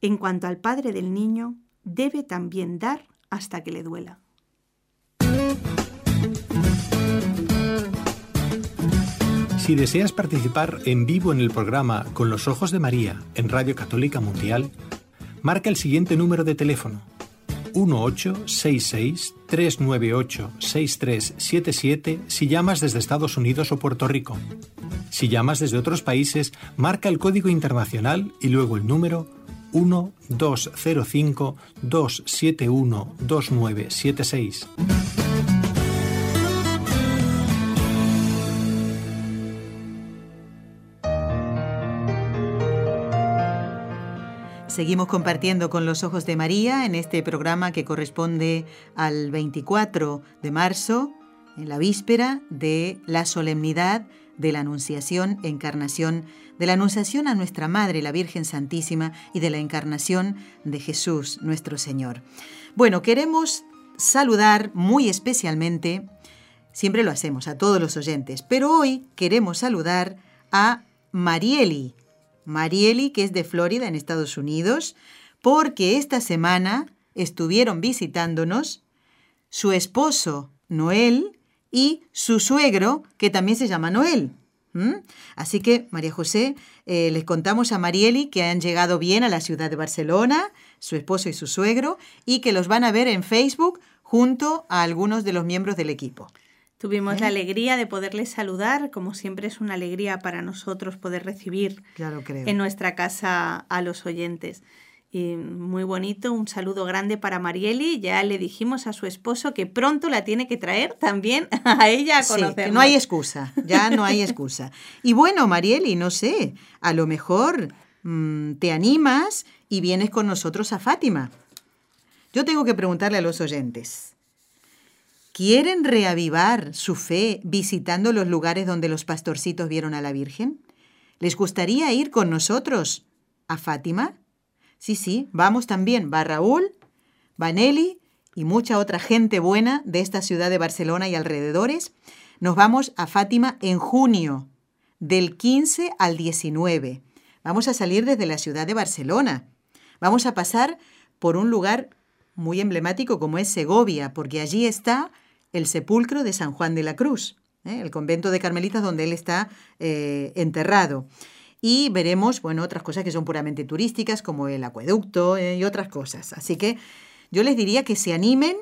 En cuanto al padre del niño, debe también dar hasta que le duela. Si deseas participar en vivo en el programa Con los Ojos de María en Radio Católica Mundial, marca el siguiente número de teléfono 1866-398-6377 si llamas desde Estados Unidos o Puerto Rico. Si llamas desde otros países, marca el código internacional y luego el número 1205-271-2976. Seguimos compartiendo con los ojos de María en este programa que corresponde al 24 de marzo, en la víspera de la solemnidad de la Anunciación, Encarnación, de la Anunciación a nuestra Madre, la Virgen Santísima, y de la Encarnación de Jesús, nuestro Señor. Bueno, queremos saludar muy especialmente, siempre lo hacemos a todos los oyentes, pero hoy queremos saludar a Marieli, Marieli, que es de Florida, en Estados Unidos, porque esta semana estuvieron visitándonos su esposo, Noel, y su suegro, que también se llama Noel. Así que, María José, eh, les contamos a Marieli que han llegado bien a la ciudad de Barcelona, su esposo y su suegro, y que los van a ver en Facebook junto a algunos de los miembros del equipo. Tuvimos la ¿Eh? alegría de poderles saludar, como siempre es una alegría para nosotros poder recibir claro, en nuestra casa a los oyentes. Y muy bonito, un saludo grande para Marieli. Ya le dijimos a su esposo que pronto la tiene que traer también <laughs> a ella a conocer. Sí, no hay excusa, ya no hay excusa. Y bueno, Marieli, no sé, a lo mejor mm, te animas y vienes con nosotros a Fátima. Yo tengo que preguntarle a los oyentes. ¿Quieren reavivar su fe visitando los lugares donde los pastorcitos vieron a la Virgen? ¿Les gustaría ir con nosotros a Fátima? Sí, sí, vamos también. Va Raúl, va Nelly y mucha otra gente buena de esta ciudad de Barcelona y alrededores. Nos vamos a Fátima en junio, del 15 al 19. Vamos a salir desde la ciudad de Barcelona. Vamos a pasar por un lugar muy emblemático como es Segovia, porque allí está el sepulcro de San Juan de la Cruz, ¿eh? el convento de Carmelitas donde él está eh, enterrado. Y veremos, bueno, otras cosas que son puramente turísticas, como el acueducto ¿eh? y otras cosas. Así que yo les diría que se animen,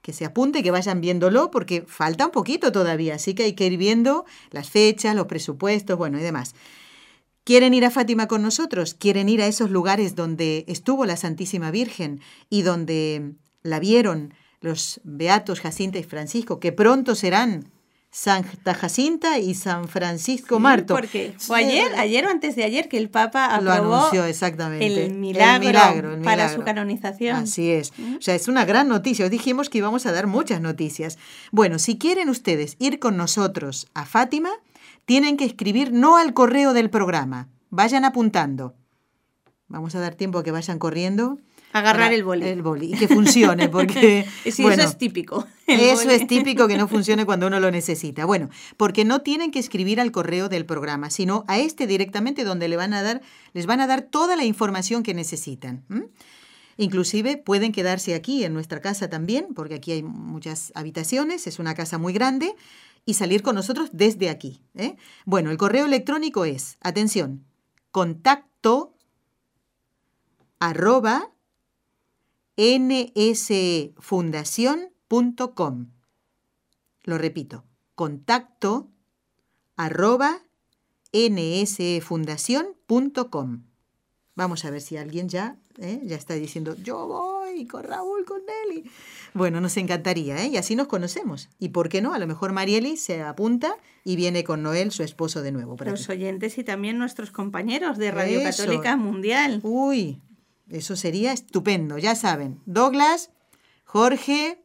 que se apunten, que vayan viéndolo, porque falta un poquito todavía, así que hay que ir viendo las fechas, los presupuestos, bueno, y demás. ¿Quieren ir a Fátima con nosotros? ¿Quieren ir a esos lugares donde estuvo la Santísima Virgen y donde la vieron los beatos Jacinta y Francisco, que pronto serán Santa Jacinta y San Francisco Marto. Porque fue ayer, ayer o antes de ayer que el Papa aprobó Lo anunció, exactamente. El milagro, para su canonización. Así es. O sea, es una gran noticia. Os dijimos que íbamos a dar muchas noticias. Bueno, si quieren ustedes ir con nosotros a Fátima, tienen que escribir no al correo del programa. Vayan apuntando. Vamos a dar tiempo a que vayan corriendo. Agarrar el boli. El boli. Y que funcione, porque... <laughs> eso es típico. Eso es típico que no funcione cuando uno lo necesita. Bueno, porque no tienen que escribir al correo del programa, sino a este directamente donde le van a dar, les van a dar toda la información que necesitan. Inclusive pueden quedarse aquí en nuestra casa también, porque aquí hay muchas habitaciones, es una casa muy grande, y salir con nosotros desde aquí. ¿eh? Bueno, el correo electrónico es, atención, contacto arroba nsfundación.com. Lo repito, contacto arroba nsfundación.com. Vamos a ver si alguien ya, ¿eh? ya está diciendo, yo voy con Raúl, con Nelly. Bueno, nos encantaría, ¿eh? Y así nos conocemos. Y por qué no, a lo mejor Marieli se apunta y viene con Noel, su esposo, de nuevo. Los oyentes y también nuestros compañeros de Radio Católica Mundial. Uy, eso sería estupendo, ya saben. Douglas, Jorge,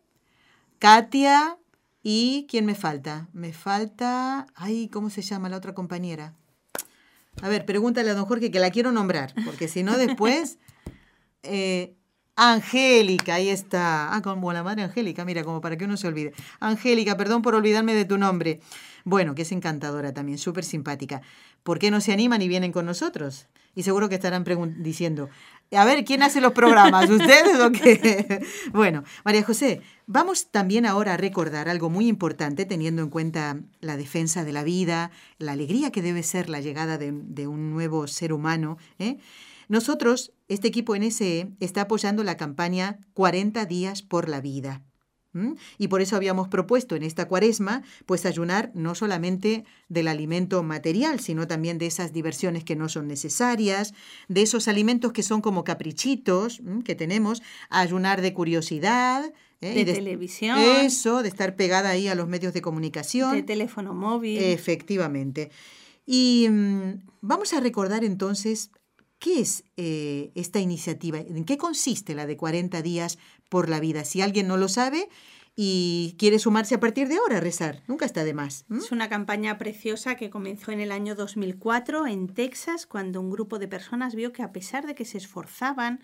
Katia y ¿quién me falta? Me falta, ay, ¿cómo se llama la otra compañera? A ver, pregúntale a don Jorge que la quiero nombrar, porque si no después... <laughs> Eh, Angélica, ahí está. Ah, como la madre Angélica, mira, como para que uno se olvide. Angélica, perdón por olvidarme de tu nombre. Bueno, que es encantadora también, súper simpática. ¿Por qué no se animan y vienen con nosotros? Y seguro que estarán diciendo, a ver, ¿quién hace los programas? ¿Ustedes o qué? <laughs> bueno, María José, vamos también ahora a recordar algo muy importante teniendo en cuenta la defensa de la vida, la alegría que debe ser la llegada de, un nuevo ser humano. ¿eh? Nosotros, este equipo NSE, está apoyando la campaña 40 días por la vida. Y por eso habíamos propuesto en esta cuaresma, pues ayunar no solamente del alimento material, sino también de esas diversiones que no son necesarias, de esos alimentos que son como caprichitos que tenemos, ayunar de curiosidad. ¿eh? De, televisión. Eso, de estar pegada ahí a los medios de comunicación. De teléfono móvil. Efectivamente. Y mm, vamos a recordar entonces ¿Qué es eh, esta iniciativa? ¿En qué consiste la de 40 días por la vida? Si alguien no lo sabe y quiere sumarse a partir de ahora a rezar, nunca está de más. Es una campaña preciosa que comenzó en el año 2004 en Texas, cuando un grupo de personas vio que a pesar de que se esforzaban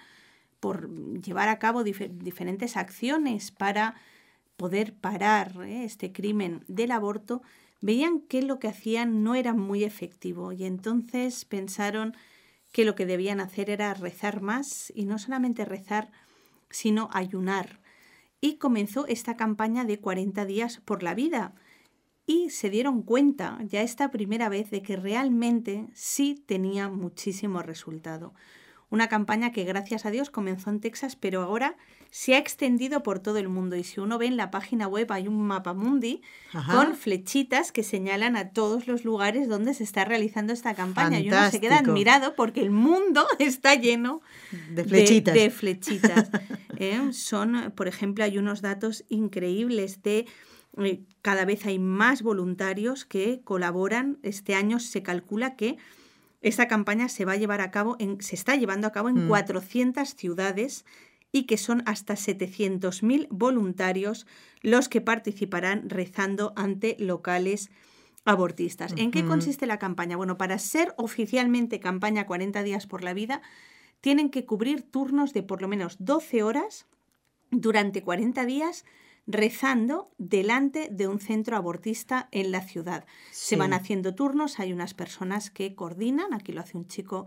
por llevar a cabo diferentes acciones para poder parar ¿eh? este crimen del aborto, veían que lo que hacían no era muy efectivo y entonces pensaron que lo que debían hacer era rezar más y no solamente rezar, sino ayunar. Y comenzó esta campaña de 40 días por la vida. Y se dieron cuenta ya esta primera vez de que realmente sí tenía muchísimo resultado. Una campaña que gracias a Dios comenzó en Texas, pero ahora se ha extendido por todo el mundo. Y si uno ve en la página web hay un mapa mundi con flechitas que señalan a todos los lugares donde se está realizando esta campaña. Y uno se queda admirado porque el mundo <laughs> está lleno de flechitas. De, flechitas. <laughs> ¿eh? Son, por ejemplo, hay unos datos increíbles de eh, cada vez hay más voluntarios que colaboran. Este año se calcula que esta campaña se va a llevar a cabo en, se está llevando a cabo en 400 mm. ciudades y que son hasta 700.000 voluntarios los que participarán rezando ante locales abortistas. ¿En qué consiste la campaña? Bueno, para ser oficialmente campaña 40 días por la vida, tienen que cubrir turnos de por lo menos 12 horas durante 40 días rezando delante de un centro abortista en la ciudad. Se van haciendo turnos, hay unas personas que coordinan, aquí lo hace un chico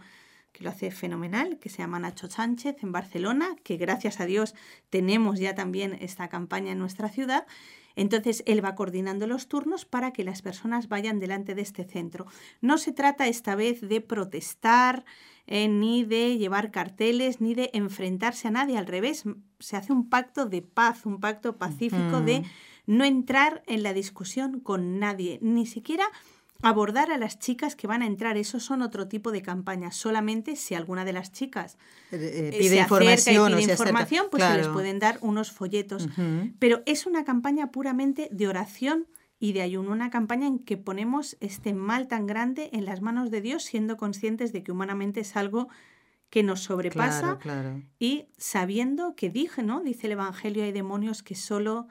que lo hace fenomenal, que se llama Nacho Sánchez en Barcelona, que gracias a Dios tenemos ya también esta campaña en nuestra ciudad. Entonces él va coordinando los turnos para que las personas vayan delante de este centro. No se trata esta vez de protestar, eh, ni de llevar carteles, ni de enfrentarse a nadie. Al revés, se hace un pacto de paz, un pacto pacífico de no entrar en la discusión con nadie, ni siquiera abordar a las chicas que van a entrar. Eso son otro tipo de campañas. Solamente si alguna de las chicas eh, eh, eh, pide información, pide información pues se les pueden dar unos folletos. Pero es una campaña puramente de oración y de ayuno, una campaña en que ponemos este mal tan grande en las manos de Dios, siendo conscientes de que humanamente es algo que nos sobrepasa y sabiendo que dije, ¿no? Dice el Evangelio, hay demonios que solo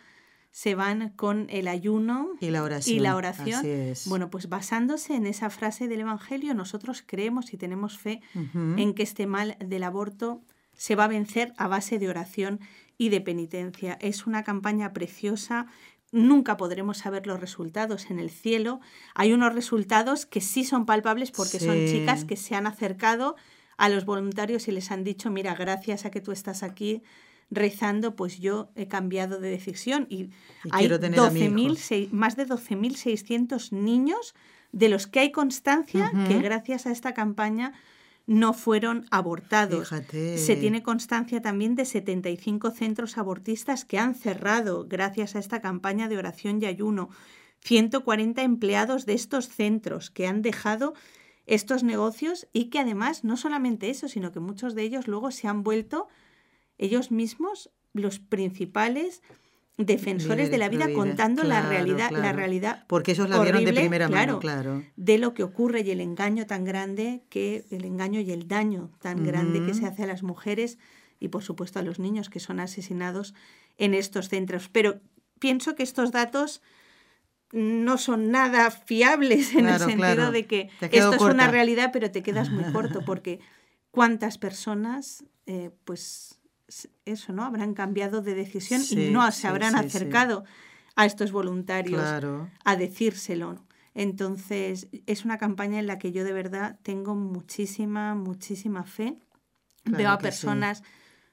se van con el ayuno y la oración. Y la oración. Bueno, pues basándose en esa frase del Evangelio, nosotros creemos y tenemos fe en que este mal del aborto se va a vencer a base de oración y de penitencia. Es una campaña preciosa. Nunca podremos saber los resultados en el cielo. Hay unos resultados que sí son palpables porque son chicas que se han acercado a los voluntarios y les han dicho, mira, gracias a que tú estás aquí rezando, pues yo he cambiado de decisión. Y, hay 12 más de 12.600 niños de los que hay constancia que gracias a esta campaña no fueron abortados. Se tiene constancia también de 75 centros abortistas que han cerrado gracias a esta campaña de oración y ayuno. 140 empleados de estos centros que han dejado estos negocios y que además no solamente eso, sino que muchos de ellos luego se han vuelto ellos mismos los principales defensores de la vida, contando la realidad, la realidad porque ellos la vieron de primera mano, claro, de lo que ocurre y el engaño tan grande que el engaño y el daño tan grande que se hace a las mujeres y por supuesto a los niños que son asesinados en estos centros. Pero pienso que estos datos no son nada fiables en el sentido de que esto es una realidad, pero te quedas muy corto <laughs> porque cuántas personas eh, pues eso, ¿no? Habrán cambiado de decisión y no se habrán acercado a estos voluntarios a decírselo. Entonces, es una campaña en la que yo de verdad tengo muchísima, muchísima fe. Veo a personas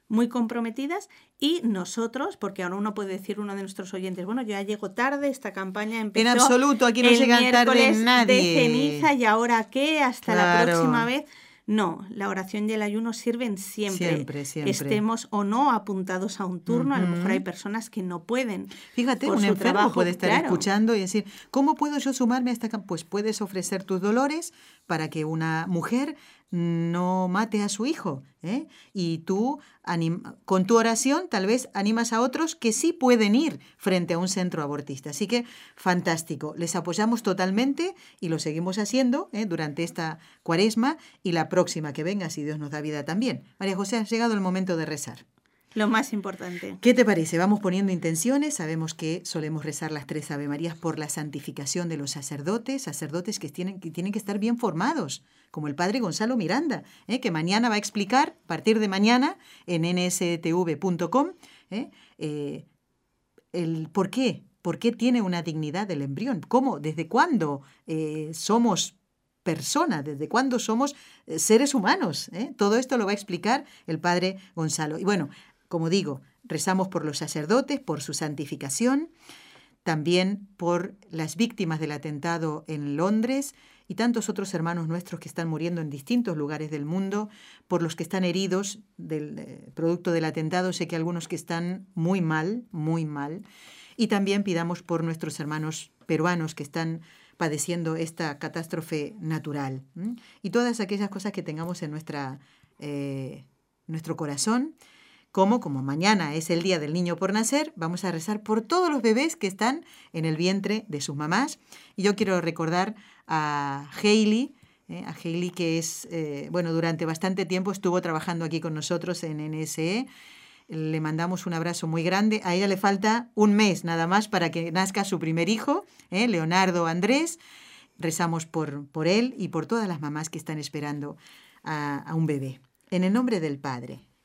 muy comprometidas y nosotros, porque ahora uno puede decir uno de nuestros oyentes, bueno, yo ya llego tarde, esta campaña empezó En absoluto, aquí no llega tarde nadie. de ceniza y ahora qué, hasta la próxima vez. No, la oración y el ayuno sirven siempre. Siempre, siempre. Estemos o no apuntados a un turno, a lo mejor hay personas que no pueden. Fíjate, un enfermo puede estar escuchando y decir, ¿cómo puedo yo sumarme a esta campaña? Pues puedes ofrecer tus dolores para que una mujer no mate a su hijo. ¿eh? Y tú, con tu oración, tal vez animas a otros que sí pueden ir frente a un centro abortista. Así que, fantástico. Les apoyamos totalmente y lo seguimos haciendo ¿eh? durante esta cuaresma y la próxima que venga, si Dios nos da vida también. María José, ha llegado el momento de rezar. Lo más importante. ¿Qué te parece? Vamos poniendo intenciones. Sabemos que solemos rezar las tres Ave Marías por la santificación de los sacerdotes, sacerdotes que tienen que, tienen que estar bien formados, como el padre Gonzalo Miranda, ¿eh? que mañana va a explicar, a partir de mañana, en nstv.com, ¿eh? eh, el por qué, por qué tiene una dignidad el embrión, cómo, desde cuándo somos personas, desde cuándo somos seres humanos. Todo esto lo va a explicar el padre Gonzalo. Y bueno, como digo, rezamos por los sacerdotes, por su santificación, también por las víctimas del atentado en Londres y tantos otros hermanos nuestros que están muriendo en distintos lugares del mundo, por los que están heridos del eh, producto del atentado, sé que algunos que están muy mal, muy mal, y también pidamos por nuestros hermanos peruanos que están padeciendo esta catástrofe natural y todas aquellas cosas que tengamos en nuestra, eh, nuestro corazón como, como mañana es el día del niño por nacer, vamos a rezar por todos los bebés que están en el vientre de sus mamás. Y yo quiero recordar a Hailey, eh, a Hailey que es, eh, bueno, durante bastante tiempo estuvo trabajando aquí con nosotros en NSE. Le mandamos un abrazo muy grande. A ella le falta un mes nada más para que nazca su primer hijo, eh, Leonardo Andrés. Rezamos por, por él y por todas las mamás que están esperando a, a un bebé. En el nombre del Padre,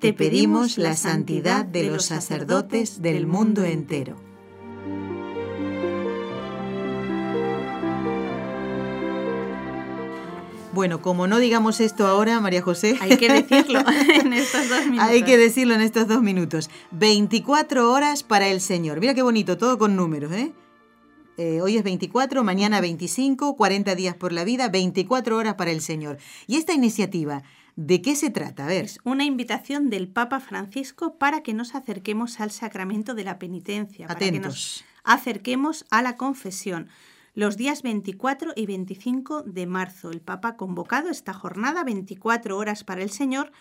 te pedimos la santidad de los sacerdotes del mundo entero. Bueno, como no digamos esto ahora, María José. Hay que decirlo <laughs> en estos dos minutos. Hay que decirlo en estos dos minutos. 24 horas para el Señor. Mira qué bonito, todo con números, ¿eh? Eh, hoy es 24, mañana 25, 40 días por la vida, 24 horas para el Señor. Y esta iniciativa, ¿de qué se trata? A ver. Es una invitación del Papa Francisco para que nos acerquemos al sacramento de la penitencia, para que nos acerquemos a la confesión. Los días 24 y 25 de marzo, el Papa ha convocado esta jornada 24 horas para el Señor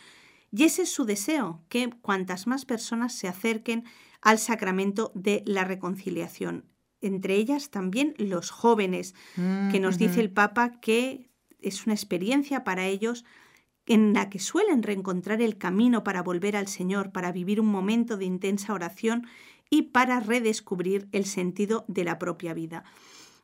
y ese es su deseo, que cuantas más personas se acerquen al sacramento de la reconciliación entre ellas también los jóvenes, mm, que nos dice el Papa que es una experiencia para ellos en la que suelen reencontrar el camino para volver al Señor, para vivir un momento de intensa oración y para redescubrir el sentido de la propia vida.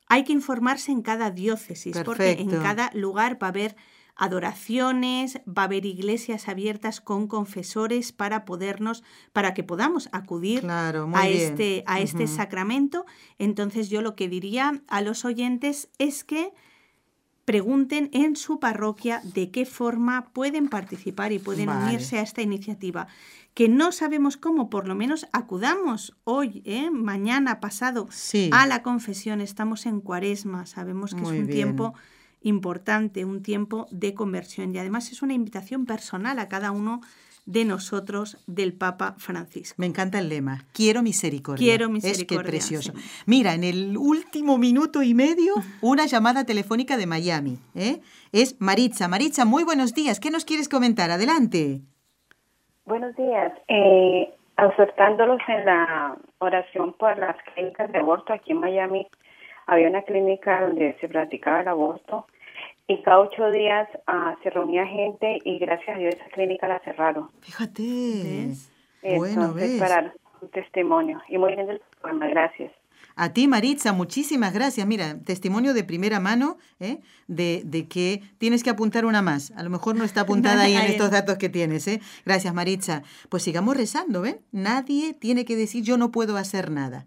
Hay que informarse en cada diócesis, porque en cada lugar va a haber adoraciones, va a haber iglesias abiertas con confesores para podernos, para que podamos acudir a, este, a este sacramento. Entonces yo lo que diría a los oyentes es que pregunten en su parroquia de qué forma pueden participar y pueden unirse a esta iniciativa. Que no sabemos cómo, por lo menos acudamos hoy, ¿eh? mañana, pasado, a la confesión. Estamos en cuaresma, sabemos que es un tiempo importante, un tiempo de conversión y además es una invitación personal a cada uno de nosotros del Papa Francisco. Me encanta el lema, quiero misericordia. Quiero misericordia. Es que precioso. Mira, en el último minuto y medio, una llamada telefónica de Miami. ¿eh? Es Maritza. Maritza, muy buenos días. ¿Qué nos quieres comentar? Adelante. Buenos días. Eh, acercándolos en la oración por las clínicas de aborto aquí en Miami, había una clínica donde se practicaba el aborto y cada ocho días uh, se reunía gente y gracias a Dios esa clínica la cerraron. Fíjate. Bueno, ves. para un testimonio. Y muy bien del programa, gracias. A ti, Maritza, muchísimas gracias. Mira, testimonio de primera mano ¿eh? de, de, que tienes que apuntar una más. A lo mejor no está apuntada ahí en estos datos que tienes. ¿eh? Gracias, Maritza. Pues sigamos rezando, ¿ven? Nadie tiene que decir yo no puedo hacer nada.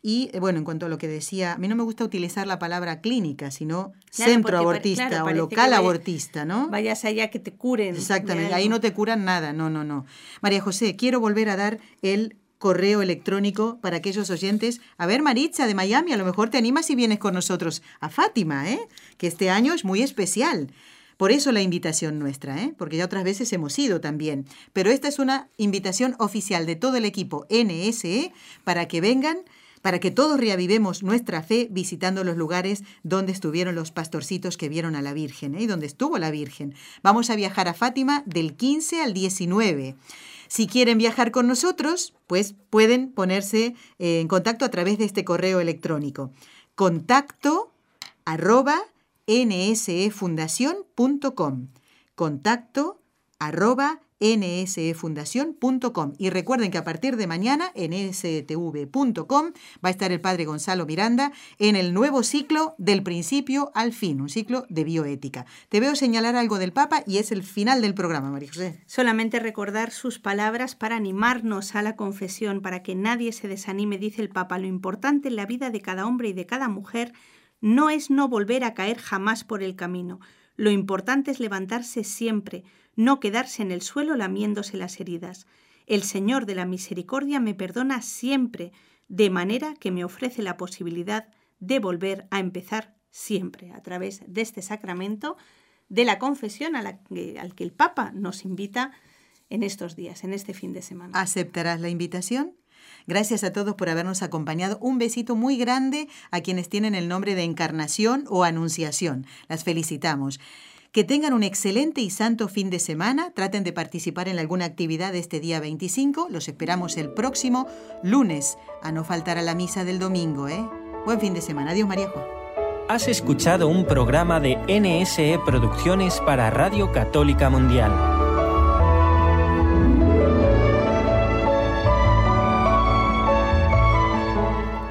Y eh, bueno, en cuanto a lo que decía, a mí no me gusta utilizar la palabra clínica, sino centro abortista o local abortista, ¿no? Vayas allá que te curen. Exactamente, ahí no te curan nada, no, no, no. María José, quiero volver a dar el correo electrónico para aquellos oyentes. A ver, Maritza de Miami, a lo mejor te animas y vienes con nosotros a Fátima, ¿eh? que este año es muy especial. Por eso la invitación nuestra, ¿eh? porque ya otras veces hemos ido también. Pero esta es una invitación oficial de todo el equipo NSE para que vengan para que todos reavivemos nuestra fe visitando los lugares donde estuvieron los pastorcitos que vieron a la Virgen ¿eh? y donde estuvo la Virgen. Vamos a viajar a Fátima del 15 al 19. Si quieren viajar con nosotros, pues pueden ponerse eh, en contacto a través de este correo electrónico. Contacto arroba. Contacto arroba nsefundación.com. Y recuerden que a partir de mañana en stv.com va a estar el padre Gonzalo Miranda en el nuevo ciclo del principio al fin, un ciclo de bioética. Te veo señalar algo del Papa y es el final del programa, María José. Solamente recordar sus palabras para animarnos a la confesión, para que nadie se desanime, dice el Papa. Lo importante en la vida de cada hombre y de cada mujer no es no volver a caer jamás por el camino. Lo importante es levantarse siempre, no quedarse en el suelo lamiéndose las heridas. El Señor de la Misericordia me perdona siempre, de manera que me ofrece la posibilidad de volver a empezar siempre a través de este sacramento de la confesión al que el Papa nos invita en estos días, en este fin de semana. ¿Aceptarás la invitación? Gracias a todos por habernos acompañado. Un besito muy grande a quienes tienen el nombre de Encarnación o Anunciación. Las felicitamos. Que tengan un excelente y santo fin de semana. Traten de participar en alguna actividad este día 25. Los esperamos el próximo lunes, a no faltar a la misa del domingo. ¿eh? Buen fin de semana. Adiós, María Juan. Has escuchado un programa de NSE Producciones para Radio Católica Mundial.